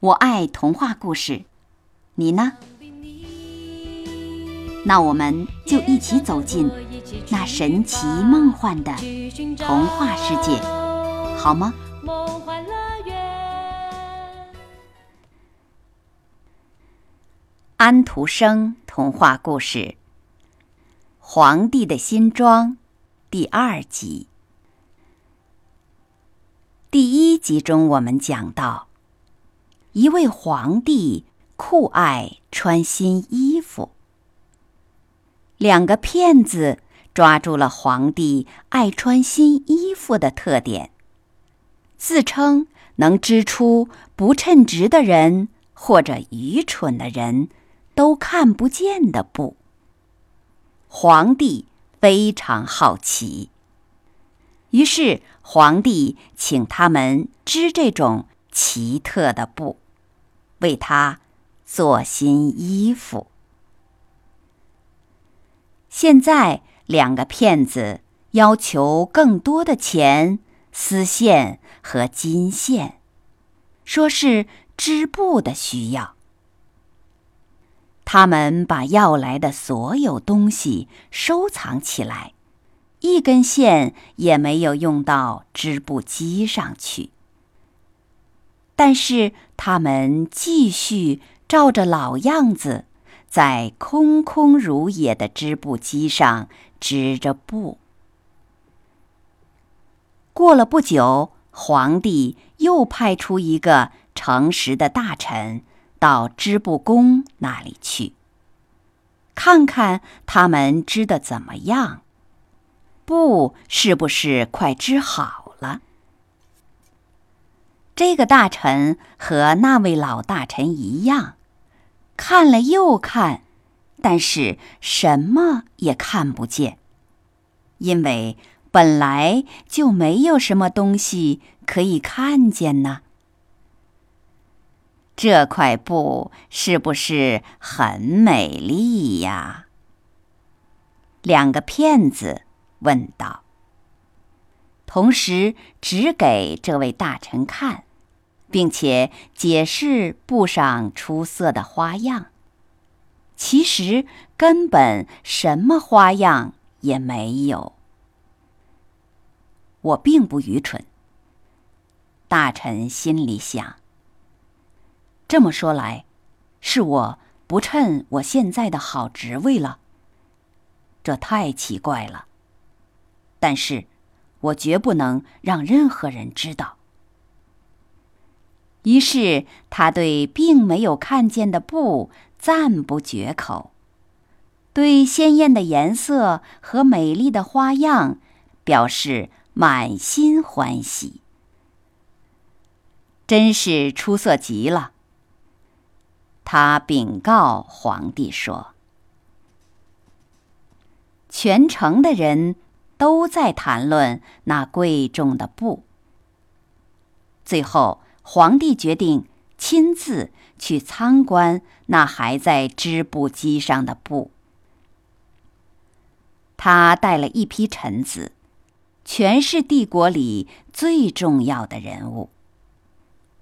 我爱童话故事，你呢？那我们就一起走进那神奇梦幻的童话世界，好吗？安徒生童话故事《皇帝的新装》第二集。第一集中，我们讲到，一位皇帝酷爱穿新衣服。两个骗子抓住了皇帝爱穿新衣服的特点，自称能织出不称职的人或者愚蠢的人都看不见的布。皇帝非常好奇，于是皇帝请他们织这种奇特的布，为他做新衣服。现在，两个骗子要求更多的钱、丝线和金线，说是织布的需要。他们把要来的所有东西收藏起来，一根线也没有用到织布机上去。但是他们继续照着老样子。在空空如也的织布机上织着布。过了不久，皇帝又派出一个诚实的大臣到织布工那里去，看看他们织的怎么样，布是不是快织好。这个大臣和那位老大臣一样。看了又看，但是什么也看不见，因为本来就没有什么东西可以看见呢。这块布是不是很美丽呀？两个骗子问道，同时指给这位大臣看。并且解释布上出色的花样，其实根本什么花样也没有。我并不愚蠢，大臣心里想。这么说来，是我不趁我现在的好职位了。这太奇怪了。但是，我绝不能让任何人知道。于是，他对并没有看见的布赞不绝口，对鲜艳的颜色和美丽的花样表示满心欢喜，真是出色极了。他禀告皇帝说：“全城的人都在谈论那贵重的布。”最后。皇帝决定亲自去参观那还在织布机上的布。他带了一批臣子，全是帝国里最重要的人物，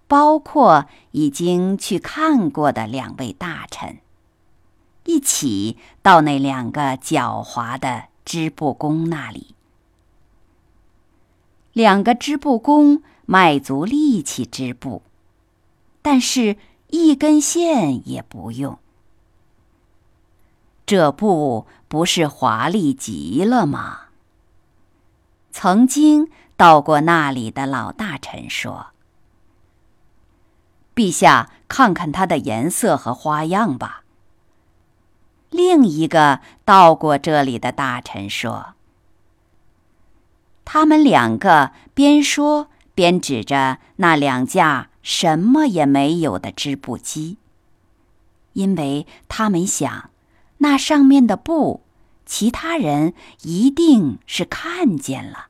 包括已经去看过的两位大臣，一起到那两个狡猾的织布工那里。两个织布工。卖足力气织布，但是一根线也不用。这布不是华丽极了吗？曾经到过那里的老大臣说：“陛下，看看它的颜色和花样吧。”另一个到过这里的大臣说：“他们两个边说。”边指着那两架什么也没有的织布机，因为他们想，那上面的布，其他人一定是看见了。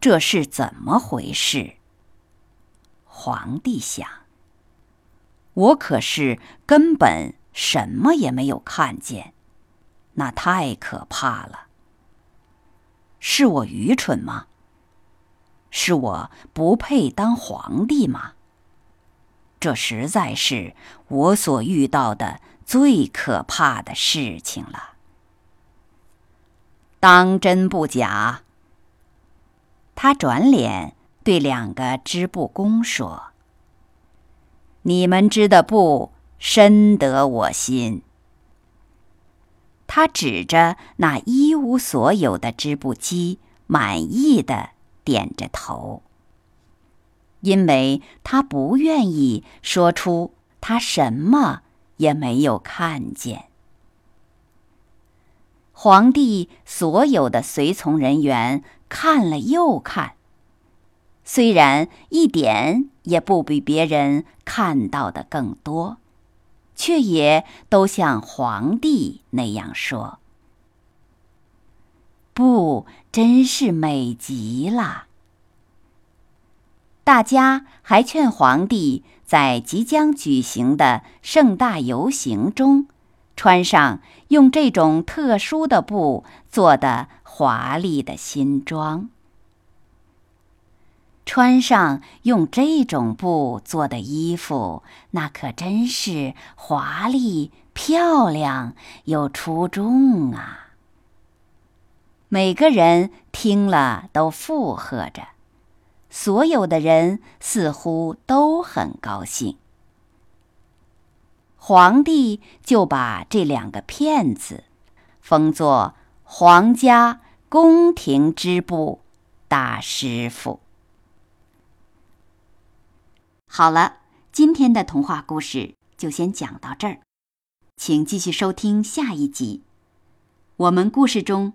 这是怎么回事？皇帝想，我可是根本什么也没有看见，那太可怕了。是我愚蠢吗？是我不配当皇帝吗？这实在是我所遇到的最可怕的事情了。当真不假。他转脸对两个织布工说：“你们织的布深得我心。”他指着那一无所有的织布机，满意的点着头，因为他不愿意说出他什么也没有看见。皇帝所有的随从人员。看了又看，虽然一点也不比别人看到的更多，却也都像皇帝那样说：“布，真是美极了。”大家还劝皇帝在即将举行的盛大游行中，穿上用这种特殊的布做的。华丽的新装，穿上用这种布做的衣服，那可真是华丽、漂亮又出众啊！每个人听了都附和着，所有的人似乎都很高兴。皇帝就把这两个骗子封作。皇家宫廷织布大师傅。好了，今天的童话故事就先讲到这儿，请继续收听下一集。我们故事中